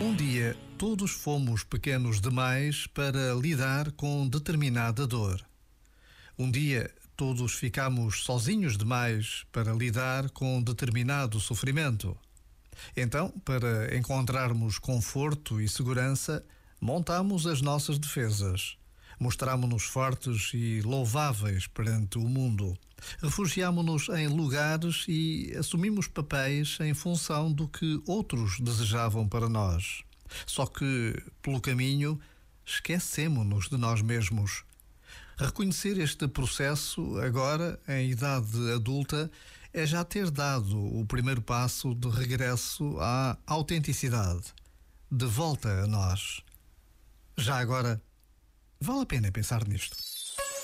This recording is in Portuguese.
Um dia, todos fomos pequenos demais para lidar com determinada dor. Um dia, todos ficamos sozinhos demais para lidar com determinado sofrimento. Então, para encontrarmos conforto e segurança, montamos as nossas defesas. Mostramo-nos fortes e louváveis perante o mundo. Refugiamo-nos em lugares e assumimos papéis em função do que outros desejavam para nós. Só que, pelo caminho, esquecemos-nos de nós mesmos. Reconhecer este processo, agora, em idade adulta, é já ter dado o primeiro passo de regresso à autenticidade, de volta a nós. Já agora, vale a pena pensar nisto.